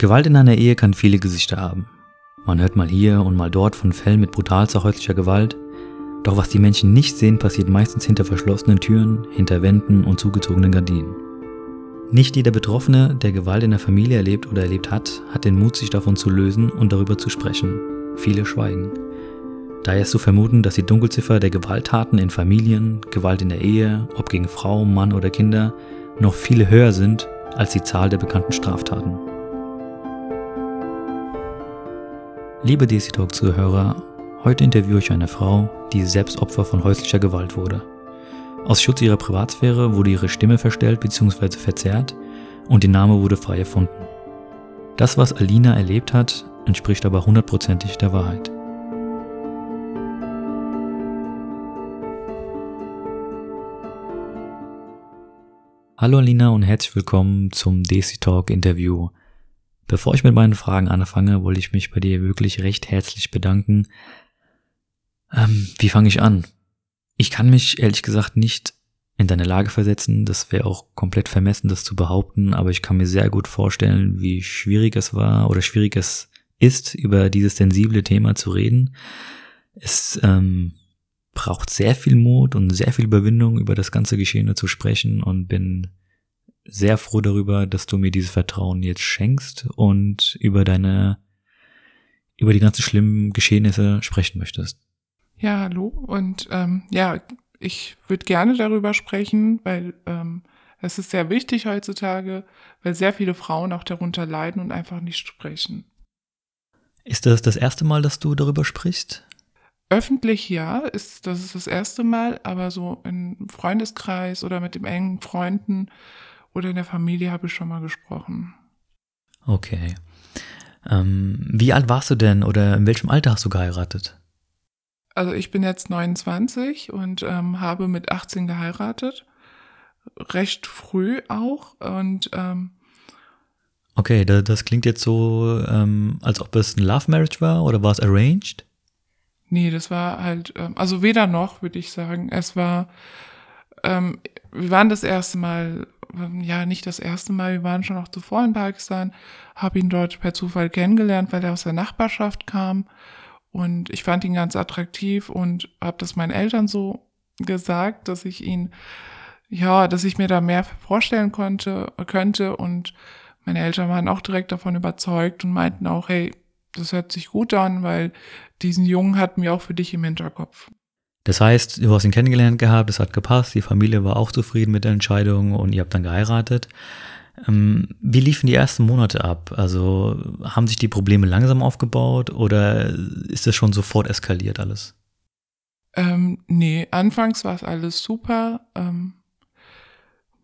Gewalt in einer Ehe kann viele Gesichter haben. Man hört mal hier und mal dort von Fällen mit brutalster häuslicher Gewalt. Doch was die Menschen nicht sehen, passiert meistens hinter verschlossenen Türen, hinter Wänden und zugezogenen Gardinen. Nicht jeder Betroffene, der Gewalt in der Familie erlebt oder erlebt hat, hat den Mut, sich davon zu lösen und darüber zu sprechen. Viele schweigen. Daher ist zu vermuten, dass die Dunkelziffer der Gewalttaten in Familien, Gewalt in der Ehe, ob gegen Frau, Mann oder Kinder, noch viel höher sind als die Zahl der bekannten Straftaten. Liebe DC Talk Zuhörer, heute interviewe ich eine Frau, die selbst Opfer von häuslicher Gewalt wurde. Aus Schutz ihrer Privatsphäre wurde ihre Stimme verstellt bzw. verzerrt und ihr Name wurde frei erfunden. Das, was Alina erlebt hat, entspricht aber hundertprozentig der Wahrheit. Hallo Alina und herzlich willkommen zum DC Talk Interview. Bevor ich mit meinen Fragen anfange, wollte ich mich bei dir wirklich recht herzlich bedanken. Ähm, wie fange ich an? Ich kann mich ehrlich gesagt nicht in deine Lage versetzen. Das wäre auch komplett vermessen, das zu behaupten. Aber ich kann mir sehr gut vorstellen, wie schwierig es war oder schwierig es ist, über dieses sensible Thema zu reden. Es ähm, braucht sehr viel Mut und sehr viel Überwindung, über das ganze Geschehene zu sprechen und bin sehr froh darüber, dass du mir dieses Vertrauen jetzt schenkst und über deine, über die ganzen schlimmen Geschehnisse sprechen möchtest. Ja, hallo. Und ähm, ja, ich würde gerne darüber sprechen, weil ähm, es ist sehr wichtig heutzutage, weil sehr viele Frauen auch darunter leiden und einfach nicht sprechen. Ist das das erste Mal, dass du darüber sprichst? Öffentlich ja, ist das ist das erste Mal, aber so im Freundeskreis oder mit dem engen Freunden oder in der Familie habe ich schon mal gesprochen. Okay. Ähm, wie alt warst du denn oder in welchem Alter hast du geheiratet? Also ich bin jetzt 29 und ähm, habe mit 18 geheiratet. Recht früh auch. Und ähm, Okay, das, das klingt jetzt so, ähm, als ob es ein Love Marriage war oder war es arranged? Nee, das war halt, ähm, also weder noch, würde ich sagen. Es war, ähm, wir waren das erste Mal ja nicht das erste Mal, wir waren schon auch zuvor in Pakistan, habe ihn dort per Zufall kennengelernt, weil er aus der Nachbarschaft kam. Und ich fand ihn ganz attraktiv und habe das meinen Eltern so gesagt, dass ich ihn ja, dass ich mir da mehr vorstellen konnte, könnte. Und meine Eltern waren auch direkt davon überzeugt und meinten auch, hey, das hört sich gut an, weil diesen Jungen hatten wir auch für dich im Hinterkopf. Das heißt, du hast ihn kennengelernt gehabt, es hat gepasst, die Familie war auch zufrieden mit der Entscheidung und ihr habt dann geheiratet. Ähm, wie liefen die ersten Monate ab? Also haben sich die Probleme langsam aufgebaut oder ist das schon sofort eskaliert alles? Ähm, nee, anfangs war es alles super. Ähm,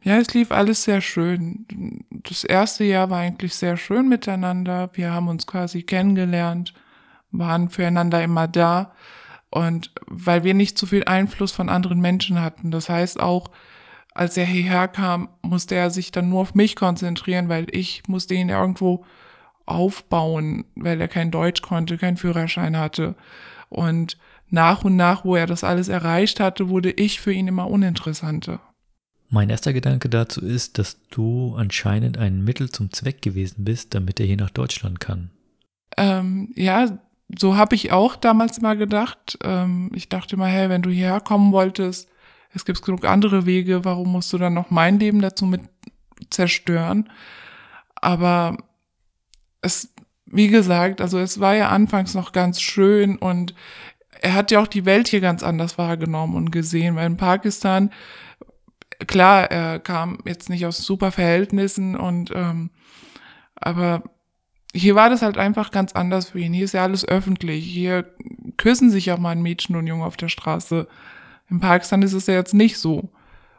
ja, es lief alles sehr schön. Das erste Jahr war eigentlich sehr schön miteinander. Wir haben uns quasi kennengelernt, waren füreinander immer da. Und weil wir nicht zu viel Einfluss von anderen Menschen hatten. Das heißt auch, als er hierher kam, musste er sich dann nur auf mich konzentrieren, weil ich musste ihn irgendwo aufbauen, weil er kein Deutsch konnte, keinen Führerschein hatte. Und nach und nach, wo er das alles erreicht hatte, wurde ich für ihn immer uninteressanter. Mein erster Gedanke dazu ist, dass du anscheinend ein Mittel zum Zweck gewesen bist, damit er hier nach Deutschland kann. Ähm, ja, so habe ich auch damals immer gedacht. Ähm, ich dachte immer, hey, wenn du hierher kommen wolltest, es gibt genug andere Wege, warum musst du dann noch mein Leben dazu mit zerstören? Aber es, wie gesagt, also es war ja anfangs noch ganz schön und er hat ja auch die Welt hier ganz anders wahrgenommen und gesehen, weil in Pakistan, klar, er kam jetzt nicht aus super Verhältnissen und ähm, aber hier war das halt einfach ganz anders für ihn. Hier ist ja alles öffentlich. Hier küssen sich auch mal ein Mädchen und Junge auf der Straße. In Pakistan ist es ja jetzt nicht so.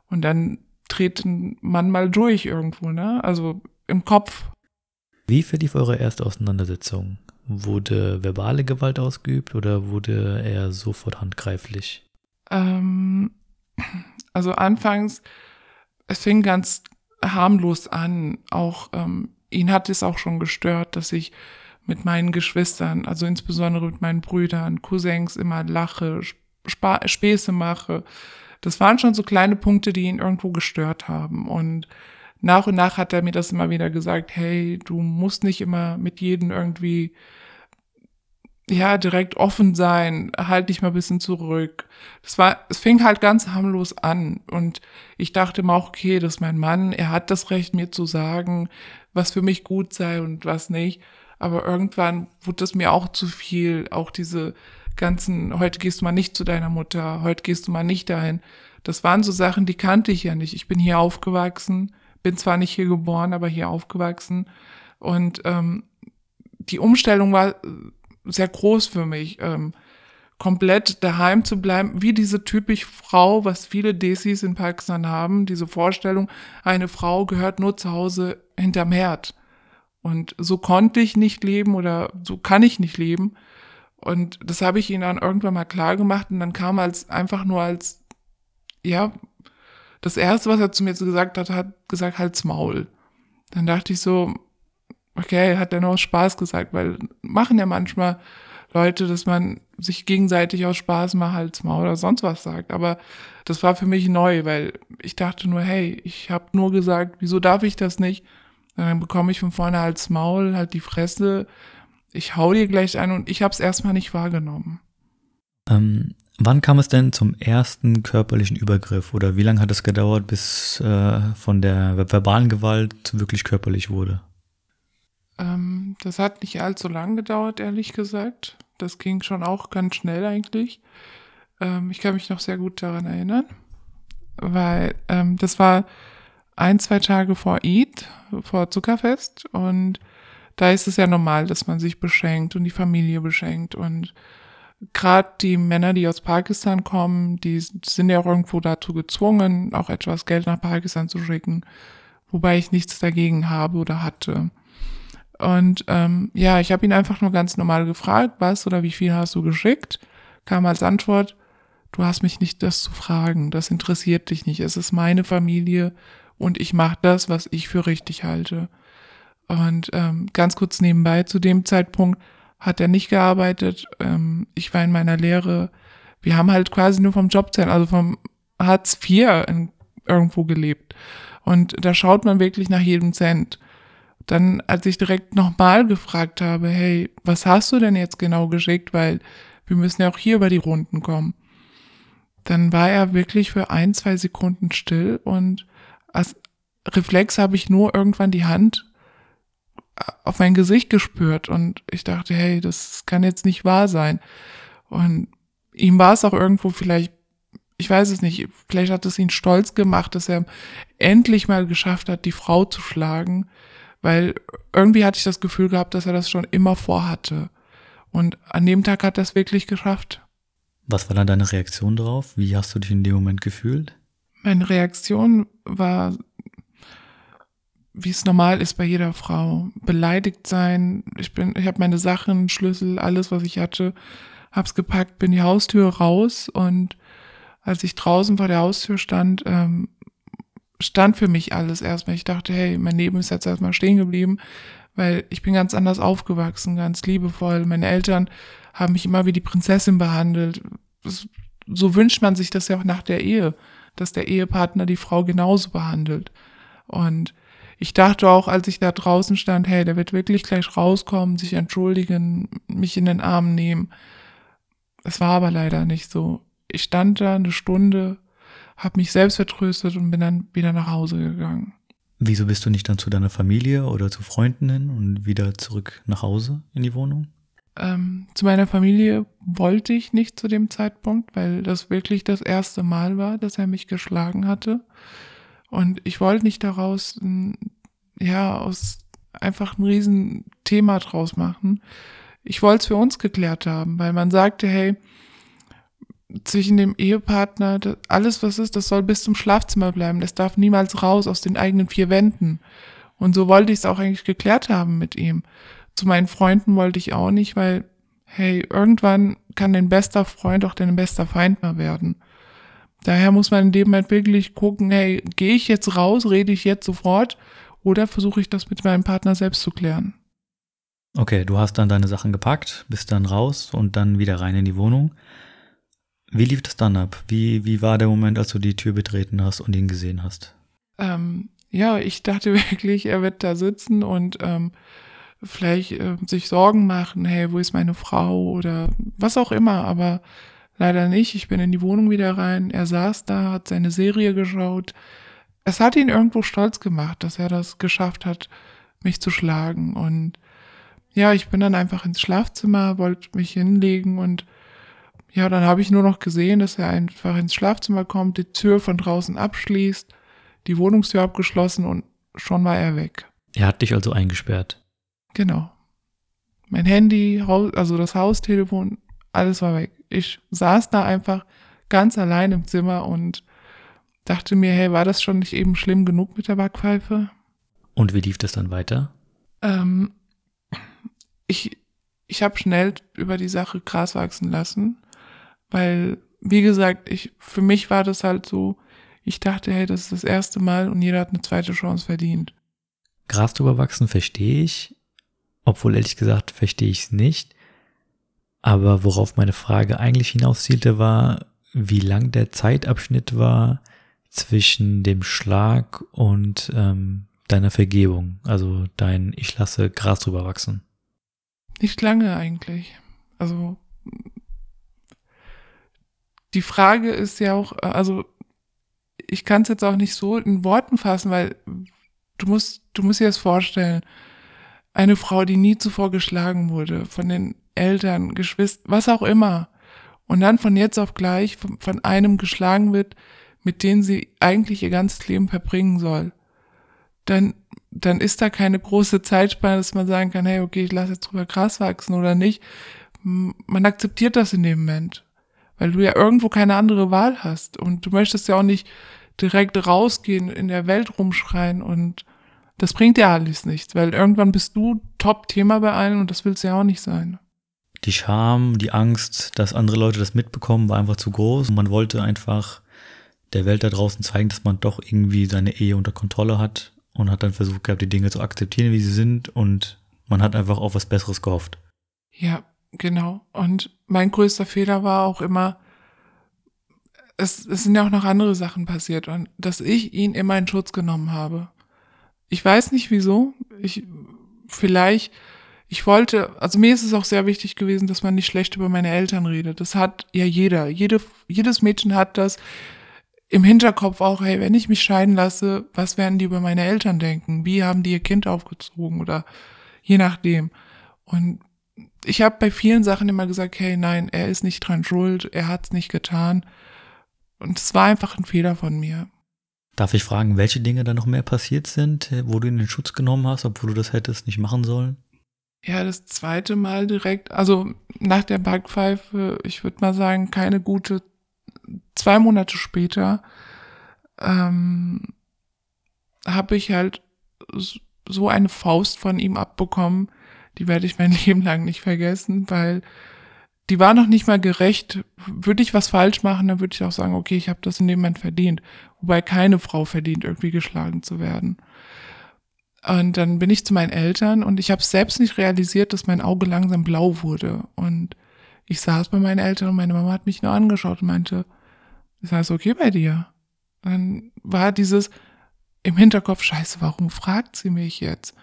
Und dann dreht ein Mann mal durch irgendwo, ne? Also im Kopf. Wie verlief eure erste Auseinandersetzung? Wurde verbale Gewalt ausgeübt oder wurde er sofort handgreiflich? Ähm, also anfangs, es fing ganz harmlos an. Auch ähm, ihn hat es auch schon gestört, dass ich mit meinen Geschwistern, also insbesondere mit meinen Brüdern, Cousins immer lache, Sp Späße mache. Das waren schon so kleine Punkte, die ihn irgendwo gestört haben. Und nach und nach hat er mir das immer wieder gesagt, hey, du musst nicht immer mit jedem irgendwie ja, direkt offen sein, halt dich mal ein bisschen zurück. Das war, es fing halt ganz harmlos an und ich dachte mir auch, okay, das ist mein Mann, er hat das Recht, mir zu sagen, was für mich gut sei und was nicht. Aber irgendwann wurde es mir auch zu viel, auch diese ganzen, heute gehst du mal nicht zu deiner Mutter, heute gehst du mal nicht dahin. Das waren so Sachen, die kannte ich ja nicht. Ich bin hier aufgewachsen, bin zwar nicht hier geboren, aber hier aufgewachsen. Und ähm, die Umstellung war sehr groß für mich, ähm, komplett daheim zu bleiben, wie diese typisch Frau, was viele Desis in Pakistan haben, diese Vorstellung, eine Frau gehört nur zu Hause hinterm Herd. Und so konnte ich nicht leben oder so kann ich nicht leben. Und das habe ich ihnen dann irgendwann mal klar gemacht und dann kam als einfach nur als, ja, das erste, was er zu mir gesagt hat, hat gesagt, halt's Maul. Dann dachte ich so, okay, hat er noch Spaß gesagt, weil machen ja manchmal Leute, dass man sich gegenseitig aus Spaß mal Hals mal oder sonst was sagt. Aber das war für mich neu, weil ich dachte nur, hey, ich habe nur gesagt, wieso darf ich das nicht? Dann bekomme ich von vorne Hals Maul, halt die Fresse. Ich hau dir gleich ein und ich habe es erstmal nicht wahrgenommen. Ähm, wann kam es denn zum ersten körperlichen Übergriff oder wie lange hat es gedauert, bis äh, von der verbalen Gewalt wirklich körperlich wurde? Ähm, das hat nicht allzu lang gedauert, ehrlich gesagt. Das ging schon auch ganz schnell eigentlich. Ähm, ich kann mich noch sehr gut daran erinnern, weil ähm, das war ein, zwei Tage vor Eid, vor Zuckerfest und da ist es ja normal, dass man sich beschenkt und die Familie beschenkt und gerade die Männer, die aus Pakistan kommen, die sind ja auch irgendwo dazu gezwungen, auch etwas Geld nach Pakistan zu schicken, wobei ich nichts dagegen habe oder hatte. Und ähm, ja, ich habe ihn einfach nur ganz normal gefragt, was oder wie viel hast du geschickt? Kam als Antwort, du hast mich nicht das zu fragen, das interessiert dich nicht, es ist meine Familie und ich mache das, was ich für richtig halte. Und ähm, ganz kurz nebenbei, zu dem Zeitpunkt hat er nicht gearbeitet, ähm, ich war in meiner Lehre, wir haben halt quasi nur vom Jobzentrum, also vom Hartz IV in, irgendwo gelebt. Und da schaut man wirklich nach jedem Cent dann, als ich direkt nochmal gefragt habe, hey, was hast du denn jetzt genau geschickt, weil wir müssen ja auch hier über die Runden kommen, dann war er wirklich für ein, zwei Sekunden still und als Reflex habe ich nur irgendwann die Hand auf mein Gesicht gespürt und ich dachte, hey, das kann jetzt nicht wahr sein. Und ihm war es auch irgendwo vielleicht, ich weiß es nicht, vielleicht hat es ihn stolz gemacht, dass er endlich mal geschafft hat, die Frau zu schlagen, weil irgendwie hatte ich das Gefühl gehabt, dass er das schon immer vorhatte. Und an dem Tag hat er es wirklich geschafft. Was war dann deine Reaktion darauf? Wie hast du dich in dem Moment gefühlt? Meine Reaktion war, wie es normal ist bei jeder Frau, beleidigt sein. Ich bin, ich habe meine Sachen, Schlüssel, alles, was ich hatte, hab's gepackt, bin die Haustür raus und als ich draußen vor der Haustür stand, ähm, stand für mich alles erstmal. Ich dachte, hey, mein Leben ist jetzt erstmal stehen geblieben, weil ich bin ganz anders aufgewachsen, ganz liebevoll. Meine Eltern haben mich immer wie die Prinzessin behandelt. So wünscht man sich das ja auch nach der Ehe, dass der Ehepartner die Frau genauso behandelt. Und ich dachte auch, als ich da draußen stand, hey, der wird wirklich gleich rauskommen, sich entschuldigen, mich in den Arm nehmen. Es war aber leider nicht so. Ich stand da eine Stunde habe mich selbst vertröstet und bin dann wieder nach Hause gegangen. Wieso bist du nicht dann zu deiner Familie oder zu Freunden und wieder zurück nach Hause in die Wohnung? Ähm, zu meiner Familie wollte ich nicht zu dem Zeitpunkt, weil das wirklich das erste Mal war, dass er mich geschlagen hatte. Und ich wollte nicht daraus, ja, aus einfach ein Riesenthema draus machen. Ich wollte es für uns geklärt haben, weil man sagte, hey, zwischen dem Ehepartner, alles was ist, das soll bis zum Schlafzimmer bleiben. Das darf niemals raus aus den eigenen vier Wänden. Und so wollte ich es auch eigentlich geklärt haben mit ihm. Zu meinen Freunden wollte ich auch nicht, weil, hey, irgendwann kann dein bester Freund auch dein bester Feind mal werden. Daher muss man in dem Moment wirklich gucken, hey, gehe ich jetzt raus, rede ich jetzt sofort oder versuche ich das mit meinem Partner selbst zu klären. Okay, du hast dann deine Sachen gepackt, bist dann raus und dann wieder rein in die Wohnung. Wie lief das dann ab? Wie, wie war der Moment, als du die Tür betreten hast und ihn gesehen hast? Ähm, ja, ich dachte wirklich, er wird da sitzen und ähm, vielleicht äh, sich Sorgen machen, hey, wo ist meine Frau oder was auch immer, aber leider nicht. Ich bin in die Wohnung wieder rein. Er saß da, hat seine Serie geschaut. Es hat ihn irgendwo stolz gemacht, dass er das geschafft hat, mich zu schlagen. Und ja, ich bin dann einfach ins Schlafzimmer, wollte mich hinlegen und ja, dann habe ich nur noch gesehen, dass er einfach ins Schlafzimmer kommt, die Tür von draußen abschließt, die Wohnungstür abgeschlossen und schon war er weg. Er hat dich also eingesperrt. Genau. Mein Handy, also das Haustelefon, alles war weg. Ich saß da einfach ganz allein im Zimmer und dachte mir, hey, war das schon nicht eben schlimm genug mit der Backpfeife? Und wie lief das dann weiter? Ähm, ich ich habe schnell über die Sache Gras wachsen lassen, weil, wie gesagt, ich, für mich war das halt so, ich dachte, hey, das ist das erste Mal und jeder hat eine zweite Chance verdient. Gras drüber wachsen verstehe ich, obwohl ehrlich gesagt verstehe ich es nicht. Aber worauf meine Frage eigentlich hinauszielte, war, wie lang der Zeitabschnitt war zwischen dem Schlag und ähm, deiner Vergebung, also dein Ich lasse Gras drüber wachsen. Nicht lange eigentlich. Also die Frage ist ja auch, also ich kann es jetzt auch nicht so in Worten fassen, weil du musst, du musst dir das vorstellen. Eine Frau, die nie zuvor geschlagen wurde, von den Eltern, Geschwistern, was auch immer, und dann von jetzt auf gleich von, von einem geschlagen wird, mit dem sie eigentlich ihr ganzes Leben verbringen soll, dann dann ist da keine große Zeitspanne, dass man sagen kann, hey, okay, ich lasse jetzt drüber Gras wachsen oder nicht. Man akzeptiert das in dem Moment, weil du ja irgendwo keine andere Wahl hast und du möchtest ja auch nicht direkt rausgehen, in der Welt rumschreien und das bringt ja alles nichts, weil irgendwann bist du Top-Thema bei allen und das willst du ja auch nicht sein. Die Scham, die Angst, dass andere Leute das mitbekommen, war einfach zu groß. Man wollte einfach der Welt da draußen zeigen, dass man doch irgendwie seine Ehe unter Kontrolle hat und hat dann versucht gehabt, die Dinge zu akzeptieren, wie sie sind und man hat einfach auf was Besseres gehofft. Ja, genau. Und mein größter Fehler war auch immer, es, es sind ja auch noch andere Sachen passiert und dass ich ihn immer in Schutz genommen habe. Ich weiß nicht wieso. Ich, vielleicht, ich wollte, also mir ist es auch sehr wichtig gewesen, dass man nicht schlecht über meine Eltern redet. Das hat ja jeder. Jede, jedes Mädchen hat das im Hinterkopf auch, hey, wenn ich mich scheiden lasse, was werden die über meine Eltern denken? Wie haben die ihr Kind aufgezogen oder je nachdem. Und ich habe bei vielen Sachen immer gesagt, hey, nein, er ist nicht dran schuld, er hat es nicht getan. Und es war einfach ein Fehler von mir. Darf ich fragen, welche Dinge da noch mehr passiert sind, wo du ihn in den Schutz genommen hast, obwohl du das hättest nicht machen sollen? Ja, das zweite Mal direkt, also nach der Backpfeife, ich würde mal sagen, keine gute zwei Monate später ähm, habe ich halt so eine Faust von ihm abbekommen, die werde ich mein Leben lang nicht vergessen, weil die war noch nicht mal gerecht. Würde ich was falsch machen, dann würde ich auch sagen, okay, ich habe das in dem Moment verdient. Wobei keine Frau verdient, irgendwie geschlagen zu werden. Und dann bin ich zu meinen Eltern und ich habe selbst nicht realisiert, dass mein Auge langsam blau wurde. Und ich saß bei meinen Eltern und meine Mama hat mich nur angeschaut und meinte, ist alles okay bei dir? Dann war dieses im Hinterkopf, scheiße, warum fragt sie mich jetzt?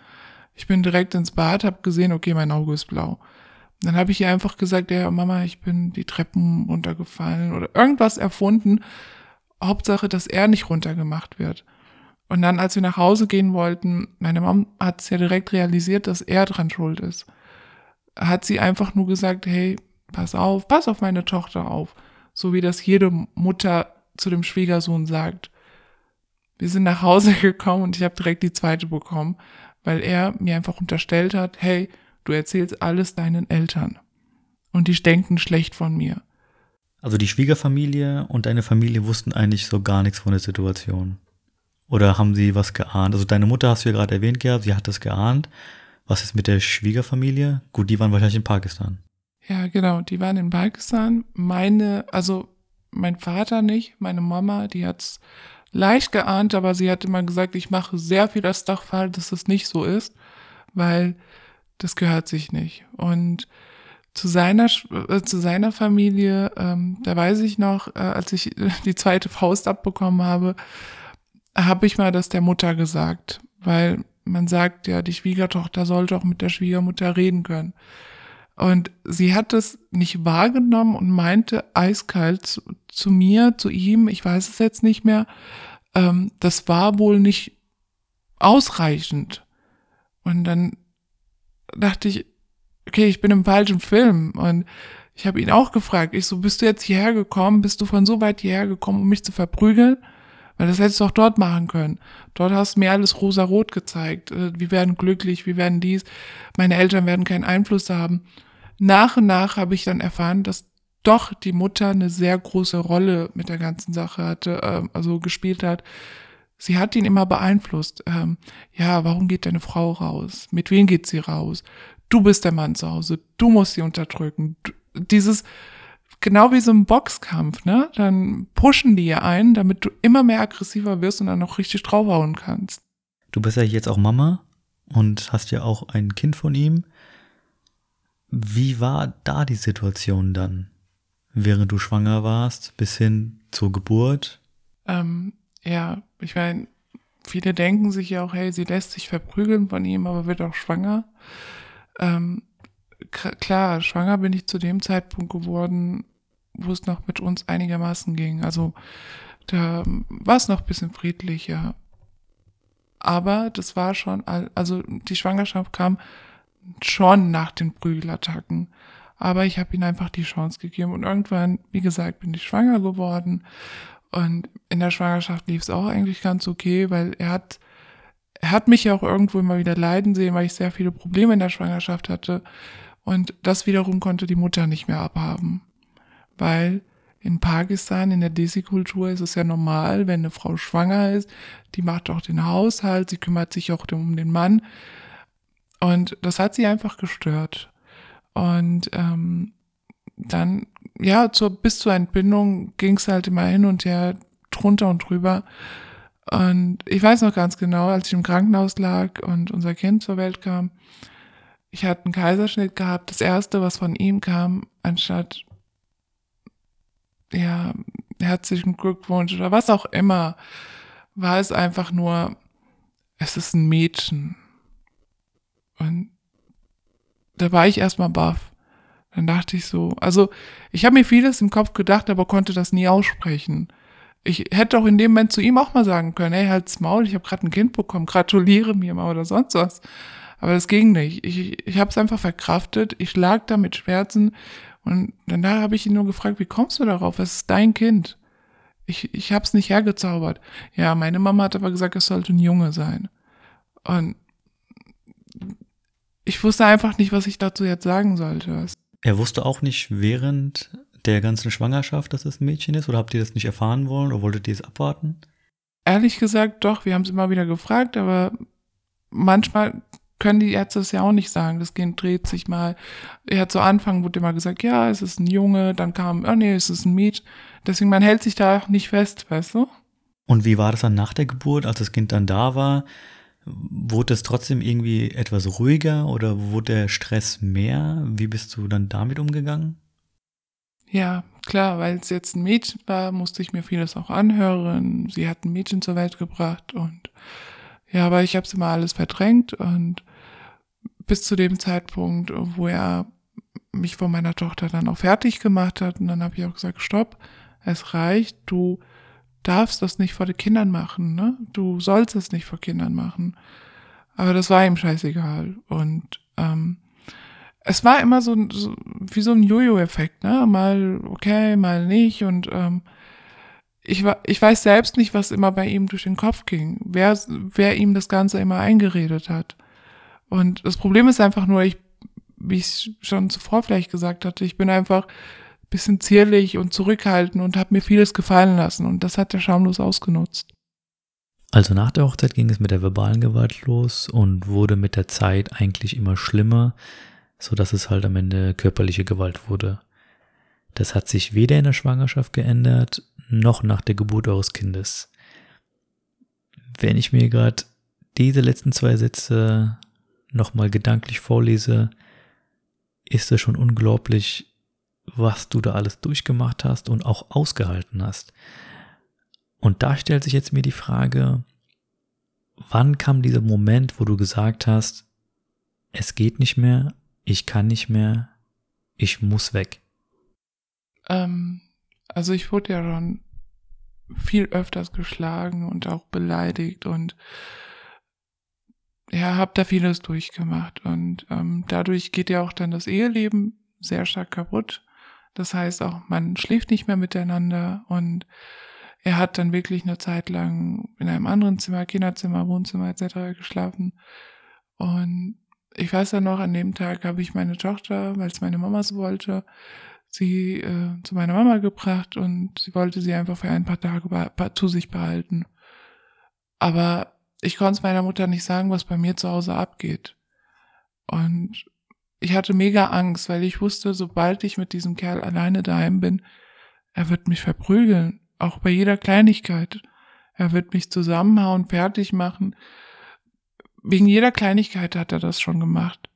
Ich bin direkt ins Bad, hab gesehen, okay, mein Auge ist blau. Dann habe ich ihr einfach gesagt, ja, Mama, ich bin die Treppen runtergefallen oder irgendwas erfunden. Hauptsache, dass er nicht runtergemacht wird. Und dann, als wir nach Hause gehen wollten, meine Mom hat es ja direkt realisiert, dass er dran schuld ist. Hat sie einfach nur gesagt, hey, pass auf, pass auf meine Tochter auf so wie das jede Mutter zu dem Schwiegersohn sagt. Wir sind nach Hause gekommen und ich habe direkt die zweite bekommen, weil er mir einfach unterstellt hat, hey, du erzählst alles deinen Eltern. Und die denken schlecht von mir. Also die Schwiegerfamilie und deine Familie wussten eigentlich so gar nichts von der Situation. Oder haben sie was geahnt? Also deine Mutter hast du ja gerade erwähnt gehabt, sie hat das geahnt. Was ist mit der Schwiegerfamilie? Gut, die waren wahrscheinlich in Pakistan. Ja, genau, die waren in Pakistan. Meine, also mein Vater nicht, meine Mama, die hat's leicht geahnt, aber sie hat immer gesagt, ich mache sehr viel als Dachfall, dass das nicht so ist, weil das gehört sich nicht. Und zu seiner, äh, zu seiner Familie, ähm, da weiß ich noch, äh, als ich die zweite Faust abbekommen habe, habe ich mal das der Mutter gesagt, weil man sagt ja, die Schwiegertochter sollte auch mit der Schwiegermutter reden können. Und sie hat es nicht wahrgenommen und meinte eiskalt zu, zu mir, zu ihm, ich weiß es jetzt nicht mehr, ähm, das war wohl nicht ausreichend. Und dann dachte ich, okay, ich bin im falschen Film. Und ich habe ihn auch gefragt, ich so, bist du jetzt hierher gekommen? Bist du von so weit hierher gekommen, um mich zu verprügeln? Weil das hättest du auch dort machen können. Dort hast du mir alles rosa-rot gezeigt. Äh, wir werden glücklich, wir werden dies. Meine Eltern werden keinen Einfluss haben. Nach und nach habe ich dann erfahren, dass doch die Mutter eine sehr große Rolle mit der ganzen Sache hatte, äh, also gespielt hat. Sie hat ihn immer beeinflusst. Ähm, ja, warum geht deine Frau raus? Mit wem geht sie raus? Du bist der Mann zu Hause. Du musst sie unterdrücken. Du, dieses, genau wie so ein Boxkampf, ne? Dann pushen die ja ein, damit du immer mehr aggressiver wirst und dann noch richtig draufhauen kannst. Du bist ja jetzt auch Mama und hast ja auch ein Kind von ihm. Wie war da die Situation dann, während du schwanger warst, bis hin zur Geburt? Ähm, ja, ich meine, viele denken sich ja auch, hey, sie lässt sich verprügeln von ihm, aber wird auch schwanger. Ähm, klar, schwanger bin ich zu dem Zeitpunkt geworden, wo es noch mit uns einigermaßen ging. Also da war es noch ein bisschen friedlicher. Aber das war schon, also die Schwangerschaft kam schon nach den Prügelattacken. Aber ich habe ihm einfach die Chance gegeben. Und irgendwann, wie gesagt, bin ich schwanger geworden. Und in der Schwangerschaft lief es auch eigentlich ganz okay, weil er hat, er hat mich ja auch irgendwo immer wieder leiden sehen, weil ich sehr viele Probleme in der Schwangerschaft hatte. Und das wiederum konnte die Mutter nicht mehr abhaben weil in Pakistan, in der Desi-Kultur ist es ja normal, wenn eine Frau schwanger ist, die macht auch den Haushalt, sie kümmert sich auch um den Mann. Und das hat sie einfach gestört. Und ähm, dann, ja, zur, bis zur Entbindung ging es halt immer hin und her, drunter und drüber. Und ich weiß noch ganz genau, als ich im Krankenhaus lag und unser Kind zur Welt kam, ich hatte einen Kaiserschnitt gehabt. Das erste, was von ihm kam, anstatt ja, herzlichen Glückwunsch oder was auch immer, war es einfach nur, es ist ein Mädchen. Und da war ich erstmal baff. Dann dachte ich so, also ich habe mir vieles im Kopf gedacht, aber konnte das nie aussprechen. Ich hätte auch in dem Moment zu ihm auch mal sagen können, hey, halt's Maul, ich habe gerade ein Kind bekommen, gratuliere mir mal oder sonst was. Aber das ging nicht. Ich, ich habe es einfach verkraftet. Ich lag da mit Schmerzen und danach habe ich ihn nur gefragt, wie kommst du darauf? Es ist dein Kind. Ich, ich habe es nicht hergezaubert. Ja, meine Mama hat aber gesagt, es sollte ein Junge sein. Und ich wusste einfach nicht, was ich dazu jetzt sagen sollte. Er wusste auch nicht während der ganzen Schwangerschaft, dass es ein Mädchen ist? Oder habt ihr das nicht erfahren wollen oder wolltet ihr es abwarten? Ehrlich gesagt, doch, wir haben es immer wieder gefragt, aber manchmal können die Ärzte es ja auch nicht sagen. Das Kind dreht sich mal. Er hat zu Anfang wurde immer gesagt, ja, es ist ein Junge, dann kam, oh nee, es ist ein Mädchen. Deswegen, man hält sich da auch nicht fest, weißt du? Und wie war das dann nach der Geburt, als das Kind dann da war? Wurde es trotzdem irgendwie etwas ruhiger oder wurde der Stress mehr? Wie bist du dann damit umgegangen? Ja, klar, weil es jetzt ein Mädchen war, musste ich mir vieles auch anhören. Sie hat ein Mädchen zur Welt gebracht und ja, aber ich habe es immer alles verdrängt und bis zu dem Zeitpunkt, wo er mich von meiner Tochter dann auch fertig gemacht hat. Und dann habe ich auch gesagt, stopp, es reicht, du darfst das nicht vor den Kindern machen, ne? Du sollst es nicht vor Kindern machen. Aber das war ihm scheißegal. Und ähm, es war immer so, so wie so ein Jojo-Effekt, ne? Mal okay, mal nicht. Und ähm, ich, ich weiß selbst nicht, was immer bei ihm durch den Kopf ging, wer, wer ihm das Ganze immer eingeredet hat. Und das Problem ist einfach nur, ich, wie ich schon zuvor vielleicht gesagt hatte, ich bin einfach ein bisschen zierlich und zurückhaltend und habe mir vieles gefallen lassen. Und das hat er schamlos ausgenutzt. Also nach der Hochzeit ging es mit der verbalen Gewalt los und wurde mit der Zeit eigentlich immer schlimmer, so dass es halt am Ende körperliche Gewalt wurde. Das hat sich weder in der Schwangerschaft geändert, noch nach der Geburt eures Kindes. Wenn ich mir gerade diese letzten zwei Sätze nochmal gedanklich vorlese, ist es schon unglaublich, was du da alles durchgemacht hast und auch ausgehalten hast. Und da stellt sich jetzt mir die Frage, wann kam dieser Moment, wo du gesagt hast, es geht nicht mehr, ich kann nicht mehr, ich muss weg? Ähm, also ich wurde ja schon viel öfters geschlagen und auch beleidigt und ja, habe da vieles durchgemacht und ähm, dadurch geht ja auch dann das Eheleben sehr stark kaputt. Das heißt auch, man schläft nicht mehr miteinander und er hat dann wirklich eine Zeit lang in einem anderen Zimmer, Kinderzimmer, Wohnzimmer etc. geschlafen. Und ich weiß ja noch, an dem Tag habe ich meine Tochter, weil es meine Mama so wollte, sie äh, zu meiner Mama gebracht und sie wollte sie einfach für ein paar Tage zu sich behalten. Aber ich konnte es meiner Mutter nicht sagen, was bei mir zu Hause abgeht. Und ich hatte mega Angst, weil ich wusste, sobald ich mit diesem Kerl alleine daheim bin, er wird mich verprügeln, auch bei jeder Kleinigkeit. Er wird mich zusammenhauen, fertig machen. Wegen jeder Kleinigkeit hat er das schon gemacht.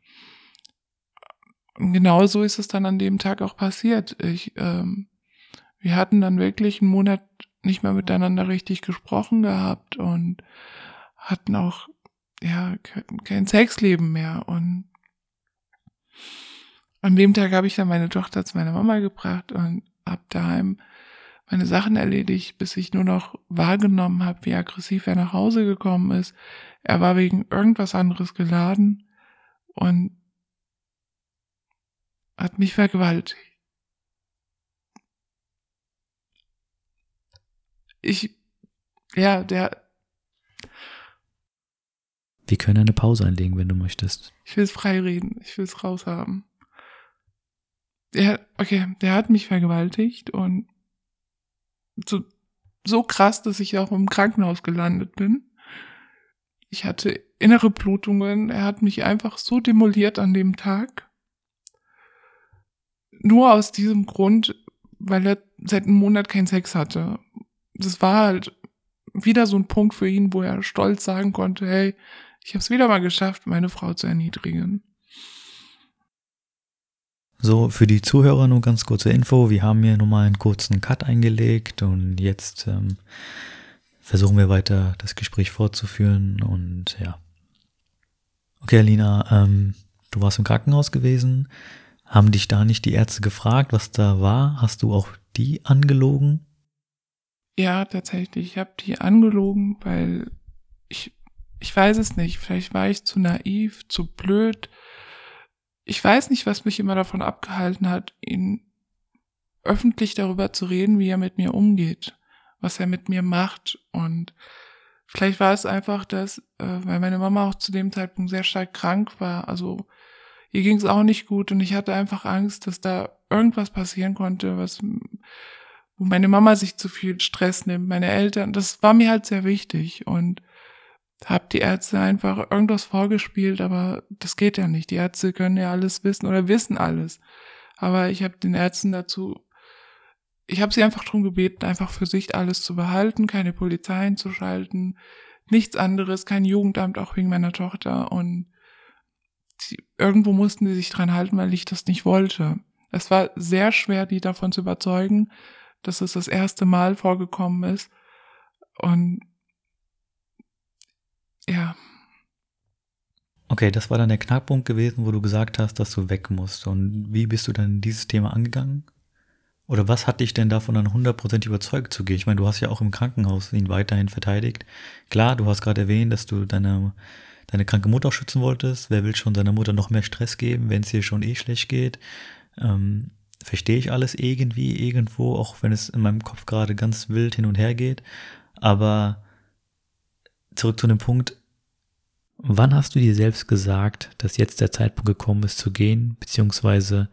Und genau so ist es dann an dem Tag auch passiert. Ich, ähm, wir hatten dann wirklich einen Monat nicht mehr miteinander richtig gesprochen gehabt und hatten auch ja kein Sexleben mehr und an dem Tag habe ich dann meine Tochter zu meiner Mama gebracht und habe daheim meine Sachen erledigt, bis ich nur noch wahrgenommen habe, wie aggressiv er nach Hause gekommen ist. Er war wegen irgendwas anderes geladen und hat mich vergewaltigt. Ich, ja, der, wir können eine Pause einlegen, wenn du möchtest. Ich will es frei reden. Ich will es raushaben. Der, okay, der hat mich vergewaltigt und so, so krass, dass ich auch im Krankenhaus gelandet bin. Ich hatte innere Blutungen. Er hat mich einfach so demoliert an dem Tag. Nur aus diesem Grund, weil er seit einem Monat keinen Sex hatte. Das war halt wieder so ein Punkt für ihn, wo er stolz sagen konnte, hey, ich habe es wieder mal geschafft, meine Frau zu erniedrigen. So, für die Zuhörer nur ganz kurze Info. Wir haben hier nochmal einen kurzen Cut eingelegt und jetzt ähm, versuchen wir weiter das Gespräch fortzuführen und ja. Okay, Alina, ähm, du warst im Krankenhaus gewesen. Haben dich da nicht die Ärzte gefragt, was da war? Hast du auch die angelogen? Ja, tatsächlich. Ich habe die angelogen, weil ich ich weiß es nicht. Vielleicht war ich zu naiv, zu blöd. Ich weiß nicht, was mich immer davon abgehalten hat, ihn öffentlich darüber zu reden, wie er mit mir umgeht, was er mit mir macht. Und vielleicht war es einfach, dass, äh, weil meine Mama auch zu dem Zeitpunkt sehr stark krank war, also ihr ging es auch nicht gut und ich hatte einfach Angst, dass da irgendwas passieren konnte, was wo meine Mama sich zu viel Stress nimmt, meine Eltern, das war mir halt sehr wichtig und hab die Ärzte einfach irgendwas vorgespielt, aber das geht ja nicht. Die Ärzte können ja alles wissen oder wissen alles. Aber ich habe den Ärzten dazu, ich habe sie einfach darum gebeten, einfach für sich alles zu behalten, keine Polizei einzuschalten, nichts anderes, kein Jugendamt, auch wegen meiner Tochter. Und die, irgendwo mussten sie sich dran halten, weil ich das nicht wollte. Es war sehr schwer, die davon zu überzeugen, dass es das erste Mal vorgekommen ist. Und ja. Okay, das war dann der Knackpunkt gewesen, wo du gesagt hast, dass du weg musst. Und wie bist du dann dieses Thema angegangen? Oder was hat dich denn davon dann hundertprozentig überzeugt zu gehen? Ich meine, du hast ja auch im Krankenhaus ihn weiterhin verteidigt. Klar, du hast gerade erwähnt, dass du deine, deine kranke Mutter auch schützen wolltest. Wer will schon seiner Mutter noch mehr Stress geben, wenn es ihr schon eh schlecht geht? Ähm, verstehe ich alles irgendwie, irgendwo, auch wenn es in meinem Kopf gerade ganz wild hin und her geht. Aber zurück zu dem Punkt, wann hast du dir selbst gesagt, dass jetzt der Zeitpunkt gekommen ist zu gehen, beziehungsweise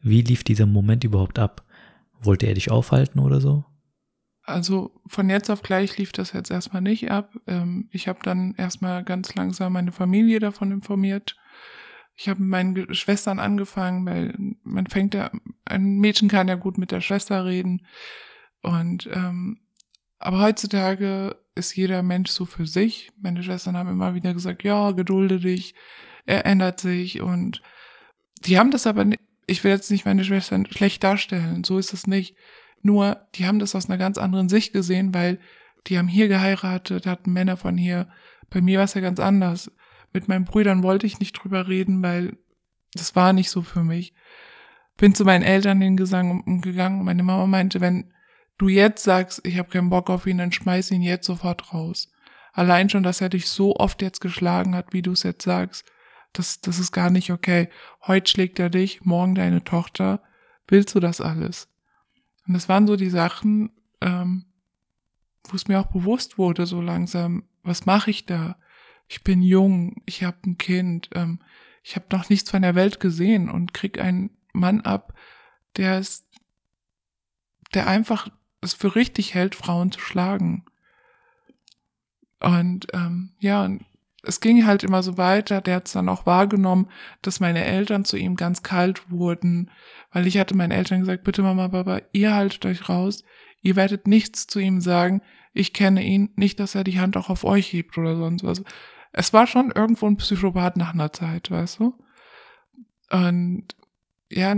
wie lief dieser Moment überhaupt ab? Wollte er dich aufhalten oder so? Also von jetzt auf gleich lief das jetzt erstmal nicht ab. Ähm, ich habe dann erstmal ganz langsam meine Familie davon informiert. Ich habe mit meinen Schwestern angefangen, weil man fängt ja, ein Mädchen kann ja gut mit der Schwester reden. Und ähm, aber heutzutage ist jeder Mensch so für sich. Meine Schwestern haben immer wieder gesagt, ja, gedulde dich, er ändert sich und die haben das aber ich will jetzt nicht meine Schwestern schlecht darstellen, so ist es nicht. Nur, die haben das aus einer ganz anderen Sicht gesehen, weil die haben hier geheiratet, hatten Männer von hier. Bei mir war es ja ganz anders. Mit meinen Brüdern wollte ich nicht drüber reden, weil das war nicht so für mich. Bin zu meinen Eltern hingegangen gegangen. Meine Mama meinte, wenn du jetzt sagst, ich habe keinen Bock auf ihn, dann schmeiß ihn jetzt sofort raus. Allein schon, dass er dich so oft jetzt geschlagen hat, wie du es jetzt sagst, das, das ist gar nicht okay. Heute schlägt er dich, morgen deine Tochter. Willst du das alles? Und das waren so die Sachen, ähm, wo es mir auch bewusst wurde, so langsam, was mache ich da? Ich bin jung, ich habe ein Kind, ähm, ich habe noch nichts von der Welt gesehen und krieg einen Mann ab, der ist, der einfach es für richtig hält, Frauen zu schlagen. Und ähm, ja, und es ging halt immer so weiter. Der hat es dann auch wahrgenommen, dass meine Eltern zu ihm ganz kalt wurden, weil ich hatte meinen Eltern gesagt, bitte Mama, Papa, ihr haltet euch raus, ihr werdet nichts zu ihm sagen, ich kenne ihn, nicht, dass er die Hand auch auf euch hebt oder sonst was. Es war schon irgendwo ein Psychopath nach einer Zeit, weißt du? Und ja,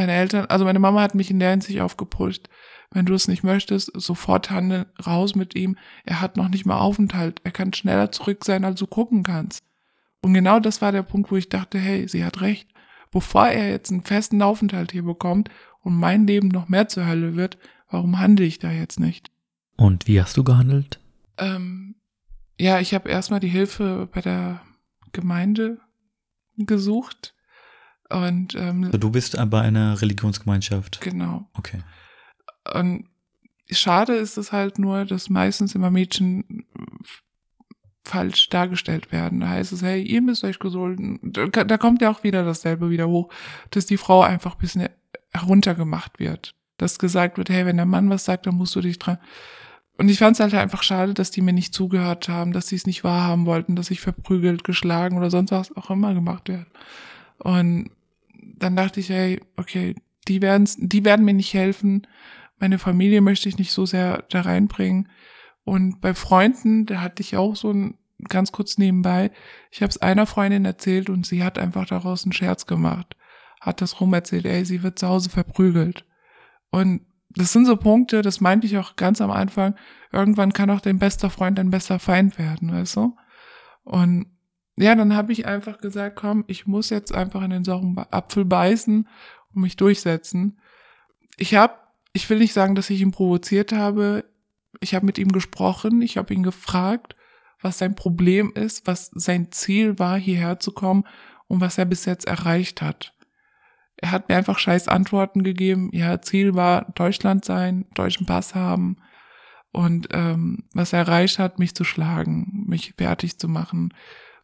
meine Eltern, also meine Mama hat mich in der Hinsicht aufgepusht. Wenn du es nicht möchtest, sofort handeln, raus mit ihm. Er hat noch nicht mal Aufenthalt. Er kann schneller zurück sein, als du gucken kannst. Und genau das war der Punkt, wo ich dachte, hey, sie hat recht. Bevor er jetzt einen festen Aufenthalt hier bekommt und mein Leben noch mehr zur Hölle wird, warum handle ich da jetzt nicht? Und wie hast du gehandelt? Ähm, ja, ich habe erstmal die Hilfe bei der Gemeinde gesucht. Und ähm, also du bist bei einer Religionsgemeinschaft. Genau. Okay. Und schade ist es halt nur, dass meistens immer Mädchen falsch dargestellt werden. Da heißt es, hey, ihr müsst euch gesolden. Da kommt ja auch wieder dasselbe wieder hoch, dass die Frau einfach ein bisschen heruntergemacht wird. Dass gesagt wird, hey, wenn der Mann was sagt, dann musst du dich dran. Und ich fand es halt einfach schade, dass die mir nicht zugehört haben, dass sie es nicht wahrhaben wollten, dass ich verprügelt, geschlagen oder sonst was auch immer gemacht werde. Und dann dachte ich, hey, okay, die werden, die werden mir nicht helfen. Meine Familie möchte ich nicht so sehr da reinbringen. Und bei Freunden, da hatte ich auch so ein ganz kurz nebenbei, ich habe es einer Freundin erzählt und sie hat einfach daraus einen Scherz gemacht, hat das rum erzählt, ey, sie wird zu Hause verprügelt. Und das sind so Punkte, das meinte ich auch ganz am Anfang, irgendwann kann auch dein bester Freund dein bester Feind werden, weißt du? Und ja, dann habe ich einfach gesagt, komm, ich muss jetzt einfach in den sauren Apfel beißen und mich durchsetzen. Ich habe ich will nicht sagen, dass ich ihn provoziert habe. Ich habe mit ihm gesprochen, ich habe ihn gefragt, was sein Problem ist, was sein Ziel war, hierher zu kommen und was er bis jetzt erreicht hat. Er hat mir einfach scheiß Antworten gegeben. Ja, Ziel war Deutschland sein, deutschen Pass haben und ähm, was er erreicht hat, mich zu schlagen, mich fertig zu machen.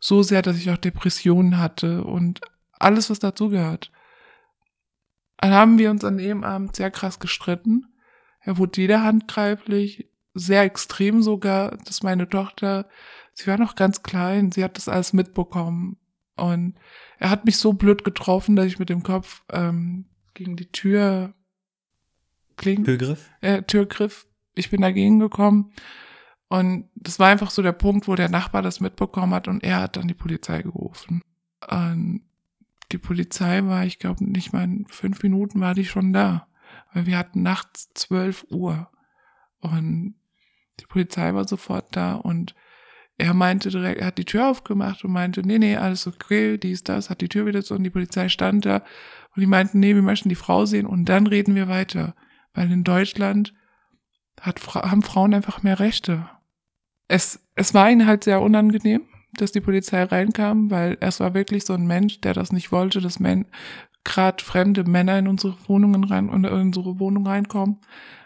So sehr, dass ich auch Depressionen hatte und alles, was dazugehört. Dann haben wir uns an dem Abend sehr krass gestritten. Er wurde jeder handgreiflich, sehr extrem sogar, dass meine Tochter, sie war noch ganz klein, sie hat das alles mitbekommen. Und er hat mich so blöd getroffen, dass ich mit dem Kopf ähm, gegen die Tür kling, Türgriff? Äh, Türgriff. Ich bin dagegen gekommen. Und das war einfach so der Punkt, wo der Nachbar das mitbekommen hat und er hat dann die Polizei gerufen. Und die Polizei war, ich glaube, nicht mal in fünf Minuten war die schon da. Weil wir hatten nachts zwölf Uhr. Und die Polizei war sofort da und er meinte direkt, er hat die Tür aufgemacht und meinte, nee, nee, alles okay, dies, das, hat die Tür wieder zu und die Polizei stand da und die meinten, nee, wir möchten die Frau sehen und dann reden wir weiter. Weil in Deutschland hat, haben Frauen einfach mehr Rechte. Es, es war ihnen halt sehr unangenehm, dass die Polizei reinkam, weil es war wirklich so ein Mensch, der das nicht wollte, dass Men gerade fremde Männer in unsere Wohnungen rein in unsere Wohnung reinkommen.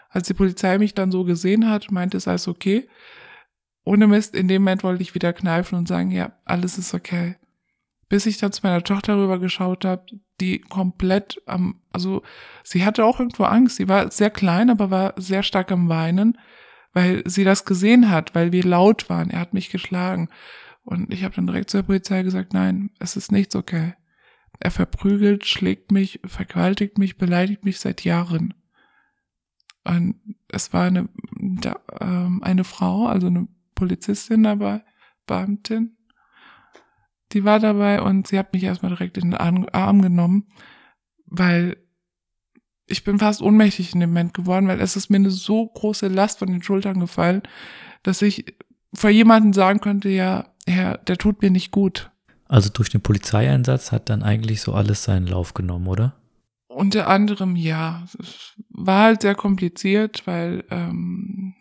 Als die Polizei mich dann so gesehen hat, meinte es alles okay. Ohne Mist, in dem Moment wollte ich wieder kneifen und sagen, ja, alles ist okay. Bis ich dann zu meiner Tochter rüber geschaut habe, die komplett am, also sie hatte auch irgendwo Angst. Sie war sehr klein, aber war sehr stark am Weinen, weil sie das gesehen hat, weil wir laut waren. Er hat mich geschlagen. Und ich habe dann direkt zur Polizei gesagt, nein, es ist nichts okay. Er verprügelt, schlägt mich, vergewaltigt mich, beleidigt mich seit Jahren. Und es war eine, ähm, eine Frau, also eine Polizistin dabei, Beamtin, die war dabei und sie hat mich erstmal direkt in den Arm genommen, weil ich bin fast ohnmächtig in dem Moment geworden, weil es ist mir eine so große Last von den Schultern gefallen, dass ich vor jemandem sagen könnte, ja, Herr, der tut mir nicht gut. Also durch den Polizeieinsatz hat dann eigentlich so alles seinen Lauf genommen, oder? Unter anderem ja. Es war halt sehr kompliziert, weil ähm,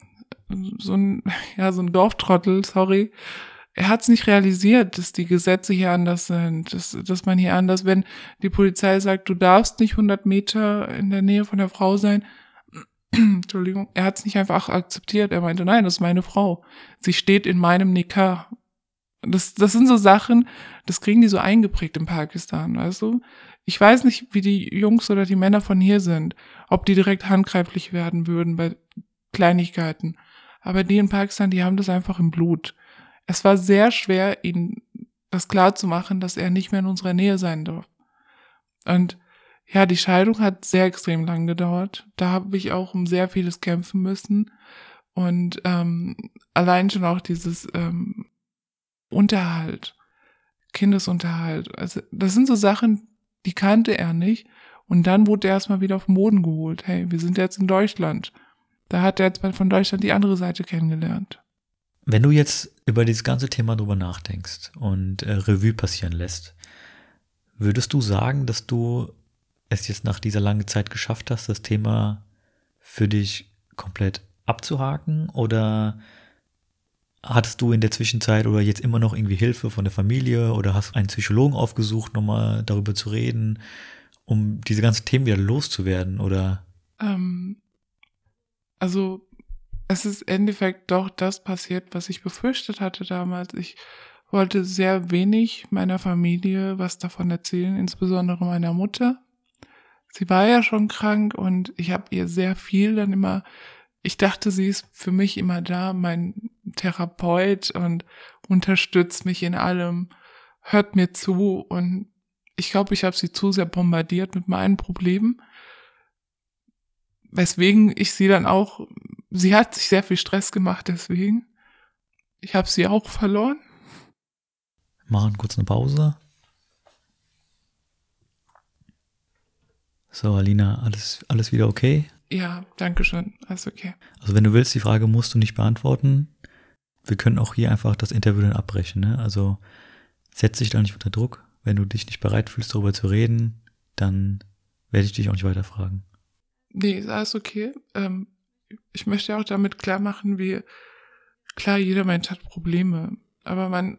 so ein, ja, so ein Dorftrottel, sorry, er hat es nicht realisiert, dass die Gesetze hier anders sind, dass, dass man hier anders, wenn die Polizei sagt, du darfst nicht 100 Meter in der Nähe von der Frau sein, Entschuldigung, er hat es nicht einfach akzeptiert. Er meinte, nein, das ist meine Frau. Sie steht in meinem Nikah. Das, das sind so Sachen, das kriegen die so eingeprägt in Pakistan, weißt du? Ich weiß nicht, wie die Jungs oder die Männer von hier sind, ob die direkt handgreiflich werden würden bei Kleinigkeiten. Aber die in Pakistan, die haben das einfach im Blut. Es war sehr schwer, ihnen das klar zu machen, dass er nicht mehr in unserer Nähe sein darf. Und ja, die Scheidung hat sehr extrem lang gedauert. Da habe ich auch um sehr vieles kämpfen müssen. Und ähm, allein schon auch dieses ähm, Unterhalt, Kindesunterhalt. Also das sind so Sachen, die kannte er nicht. Und dann wurde er erstmal wieder auf den Boden geholt. Hey, wir sind jetzt in Deutschland. Da hat er jetzt von Deutschland die andere Seite kennengelernt. Wenn du jetzt über dieses ganze Thema drüber nachdenkst und äh, Revue passieren lässt, würdest du sagen, dass du es jetzt nach dieser langen Zeit geschafft hast, das Thema für dich komplett abzuhaken? Oder hattest du in der Zwischenzeit oder jetzt immer noch irgendwie Hilfe von der Familie oder hast einen Psychologen aufgesucht, nochmal darüber zu reden, um diese ganzen Themen wieder loszuwerden? Oder? Ähm, also es ist im Endeffekt doch das passiert, was ich befürchtet hatte damals. Ich wollte sehr wenig meiner Familie was davon erzählen, insbesondere meiner Mutter. Sie war ja schon krank und ich habe ihr sehr viel dann immer, ich dachte, sie ist für mich immer da, mein Therapeut und unterstützt mich in allem, hört mir zu und ich glaube, ich habe sie zu sehr bombardiert mit meinen Problemen weswegen ich sie dann auch, sie hat sich sehr viel Stress gemacht deswegen. Ich habe sie auch verloren. Machen kurz eine Pause. So, Alina, alles, alles wieder okay? Ja, danke schön. Alles okay. Also wenn du willst, die Frage musst du nicht beantworten. Wir können auch hier einfach das Interview dann abbrechen. Ne? Also setz dich da nicht unter Druck. Wenn du dich nicht bereit fühlst, darüber zu reden, dann werde ich dich auch nicht weiter fragen. Nee, ist alles okay. Ähm, ich möchte auch damit klar machen, wie klar, jeder Mensch hat Probleme. Aber man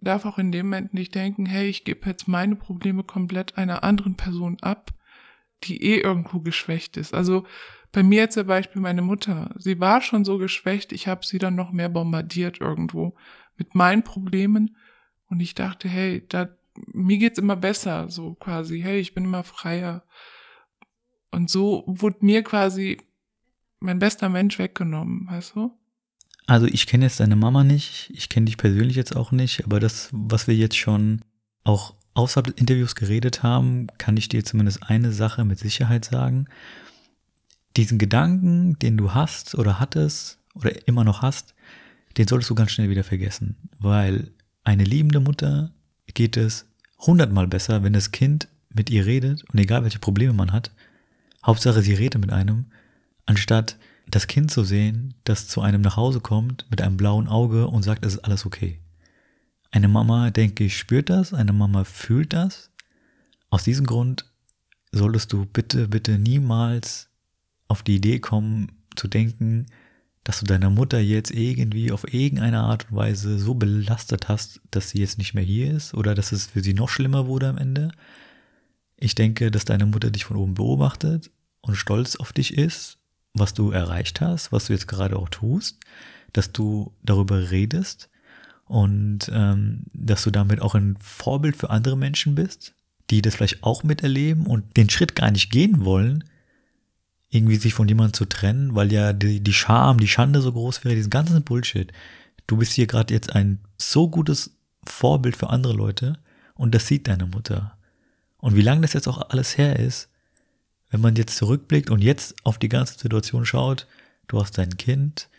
darf auch in dem Moment nicht denken, hey, ich gebe jetzt meine Probleme komplett einer anderen Person ab, die eh irgendwo geschwächt ist. Also bei mir zum Beispiel meine Mutter. Sie war schon so geschwächt, ich habe sie dann noch mehr bombardiert irgendwo mit meinen Problemen. Und ich dachte, hey, da, mir geht's immer besser, so quasi, hey, ich bin immer freier. Und so wurde mir quasi mein bester Mensch weggenommen, weißt du? Also ich kenne jetzt deine Mama nicht, ich kenne dich persönlich jetzt auch nicht, aber das, was wir jetzt schon auch außerhalb des Interviews geredet haben, kann ich dir zumindest eine Sache mit Sicherheit sagen. Diesen Gedanken, den du hast oder hattest oder immer noch hast, den solltest du ganz schnell wieder vergessen, weil eine liebende Mutter geht es hundertmal besser, wenn das Kind mit ihr redet und egal welche Probleme man hat, Hauptsache, sie redet mit einem, anstatt das Kind zu sehen, das zu einem nach Hause kommt mit einem blauen Auge und sagt, es ist alles okay. Eine Mama, denke ich, spürt das, eine Mama fühlt das. Aus diesem Grund solltest du bitte, bitte niemals auf die Idee kommen zu denken, dass du deiner Mutter jetzt irgendwie auf irgendeine Art und Weise so belastet hast, dass sie jetzt nicht mehr hier ist oder dass es für sie noch schlimmer wurde am Ende. Ich denke, dass deine Mutter dich von oben beobachtet und stolz auf dich ist, was du erreicht hast, was du jetzt gerade auch tust, dass du darüber redest und ähm, dass du damit auch ein Vorbild für andere Menschen bist, die das vielleicht auch miterleben und den Schritt gar nicht gehen wollen, irgendwie sich von jemandem zu trennen, weil ja die, die Scham, die Schande so groß wäre, diesen ganzen Bullshit. Du bist hier gerade jetzt ein so gutes Vorbild für andere Leute und das sieht deine Mutter. Und wie lange das jetzt auch alles her ist, wenn man jetzt zurückblickt und jetzt auf die ganze Situation schaut, du hast dein Kind,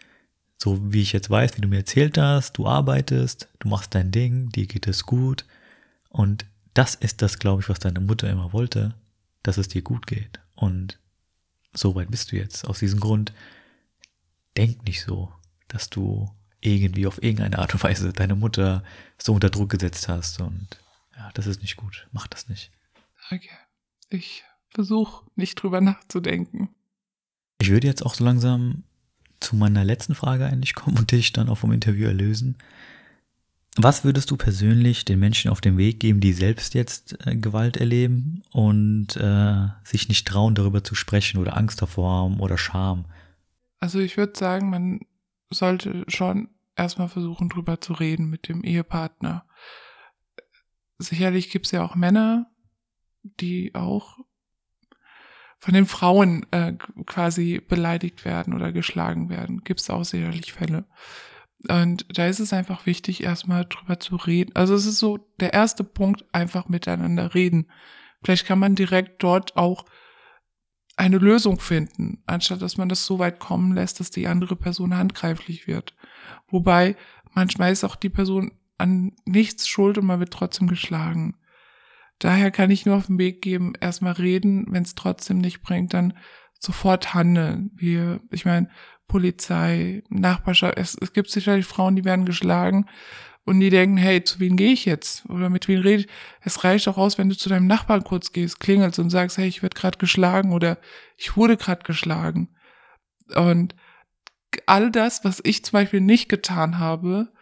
so wie ich jetzt weiß, wie du mir erzählt hast, du arbeitest, du machst dein Ding, dir geht es gut. Und das ist das, glaube ich, was deine Mutter immer wollte, dass es dir gut geht. Und so weit bist du jetzt. Aus diesem Grund, denk nicht so, dass du irgendwie auf irgendeine Art und Weise deine Mutter so unter Druck gesetzt hast. Und ja, das ist nicht gut. Mach das nicht. Okay. Ich versuche nicht drüber nachzudenken. Ich würde jetzt auch so langsam zu meiner letzten Frage eigentlich kommen und dich dann auch vom Interview erlösen. Was würdest du persönlich den Menschen auf den Weg geben, die selbst jetzt äh, Gewalt erleben und äh, sich nicht trauen, darüber zu sprechen oder Angst davor haben oder Scham? Also ich würde sagen, man sollte schon erstmal versuchen, drüber zu reden mit dem Ehepartner. Sicherlich gibt es ja auch Männer, die auch von den Frauen äh, quasi beleidigt werden oder geschlagen werden. Gibt es auch sicherlich Fälle. Und da ist es einfach wichtig, erstmal drüber zu reden. Also es ist so der erste Punkt, einfach miteinander reden. Vielleicht kann man direkt dort auch eine Lösung finden, anstatt dass man das so weit kommen lässt, dass die andere Person handgreiflich wird. Wobei manchmal ist auch die Person an nichts schuld und man wird trotzdem geschlagen. Daher kann ich nur auf den Weg geben, erstmal reden, wenn es trotzdem nicht bringt, dann sofort handeln. Wir, ich meine, Polizei, Nachbarschaft. Es, es gibt sicherlich Frauen, die werden geschlagen und die denken, hey, zu wem gehe ich jetzt? Oder mit wem rede ich? Es reicht auch aus, wenn du zu deinem Nachbarn kurz gehst, klingelst und sagst, hey, ich werde gerade geschlagen oder ich wurde gerade geschlagen. Und all das, was ich zum Beispiel nicht getan habe,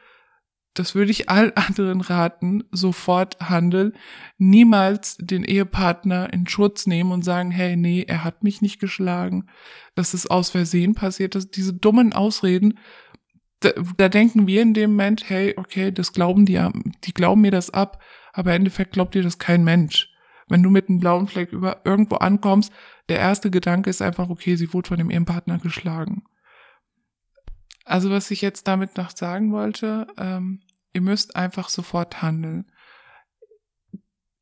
das würde ich all anderen raten, sofort handeln, niemals den Ehepartner in Schutz nehmen und sagen, hey, nee, er hat mich nicht geschlagen, dass es aus Versehen passiert ist. Diese dummen Ausreden, da, da denken wir in dem Moment, hey, okay, das glauben die, die glauben mir das ab, aber im Endeffekt glaubt dir das kein Mensch. Wenn du mit einem blauen Fleck über irgendwo ankommst, der erste Gedanke ist einfach, okay, sie wurde von dem Ehepartner geschlagen. Also was ich jetzt damit noch sagen wollte, ähm, ihr müsst einfach sofort handeln.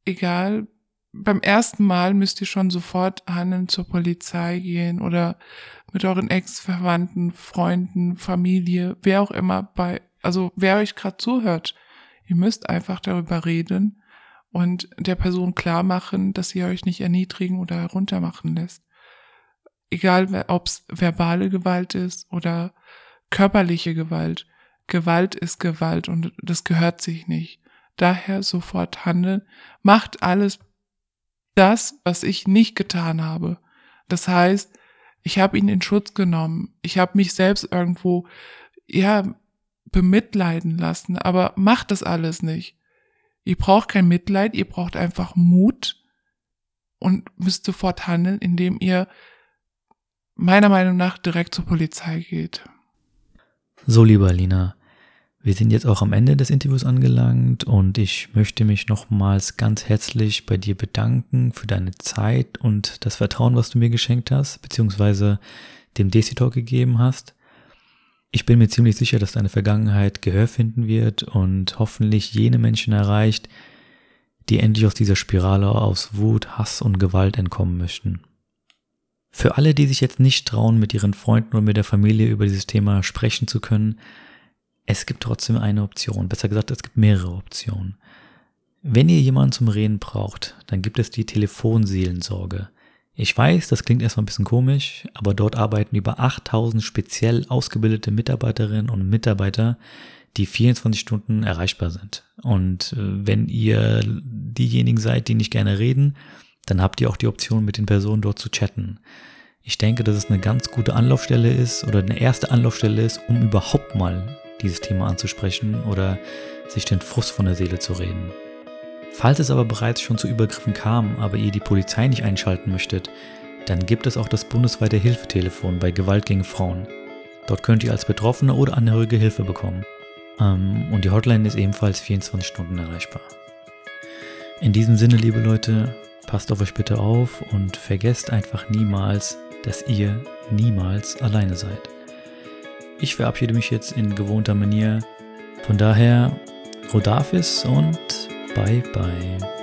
Egal, beim ersten Mal müsst ihr schon sofort handeln, zur Polizei gehen oder mit euren Ex-Verwandten, Freunden, Familie, wer auch immer bei, also wer euch gerade zuhört. Ihr müsst einfach darüber reden und der Person klar machen, dass sie euch nicht erniedrigen oder heruntermachen lässt. Egal, ob es verbale Gewalt ist oder körperliche Gewalt. Gewalt ist Gewalt und das gehört sich nicht. Daher sofort handeln. Macht alles das, was ich nicht getan habe. Das heißt, ich habe ihn in Schutz genommen. Ich habe mich selbst irgendwo, ja, bemitleiden lassen. Aber macht das alles nicht. Ihr braucht kein Mitleid, ihr braucht einfach Mut und müsst sofort handeln, indem ihr meiner Meinung nach direkt zur Polizei geht. So, lieber Lina, wir sind jetzt auch am Ende des Interviews angelangt und ich möchte mich nochmals ganz herzlich bei dir bedanken für deine Zeit und das Vertrauen, was du mir geschenkt hast, beziehungsweise dem Desi Talk gegeben hast. Ich bin mir ziemlich sicher, dass deine Vergangenheit Gehör finden wird und hoffentlich jene Menschen erreicht, die endlich aus dieser Spirale aus Wut, Hass und Gewalt entkommen möchten. Für alle, die sich jetzt nicht trauen, mit ihren Freunden oder mit der Familie über dieses Thema sprechen zu können, es gibt trotzdem eine Option. Besser gesagt, es gibt mehrere Optionen. Wenn ihr jemanden zum Reden braucht, dann gibt es die Telefonseelensorge. Ich weiß, das klingt erstmal ein bisschen komisch, aber dort arbeiten über 8000 speziell ausgebildete Mitarbeiterinnen und Mitarbeiter, die 24 Stunden erreichbar sind. Und äh, wenn ihr diejenigen seid, die nicht gerne reden, dann habt ihr auch die Option, mit den Personen dort zu chatten. Ich denke, dass es eine ganz gute Anlaufstelle ist oder eine erste Anlaufstelle ist, um überhaupt mal dieses Thema anzusprechen oder sich den Frust von der Seele zu reden. Falls es aber bereits schon zu Übergriffen kam, aber ihr die Polizei nicht einschalten möchtet, dann gibt es auch das bundesweite Hilfetelefon bei Gewalt gegen Frauen. Dort könnt ihr als Betroffene oder Angehörige Hilfe bekommen. Ähm, und die Hotline ist ebenfalls 24 Stunden erreichbar. In diesem Sinne, liebe Leute, passt auf euch bitte auf und vergesst einfach niemals, dass ihr niemals alleine seid. Ich verabschiede mich jetzt in gewohnter Manier. Von daher, Rodafis und bye bye.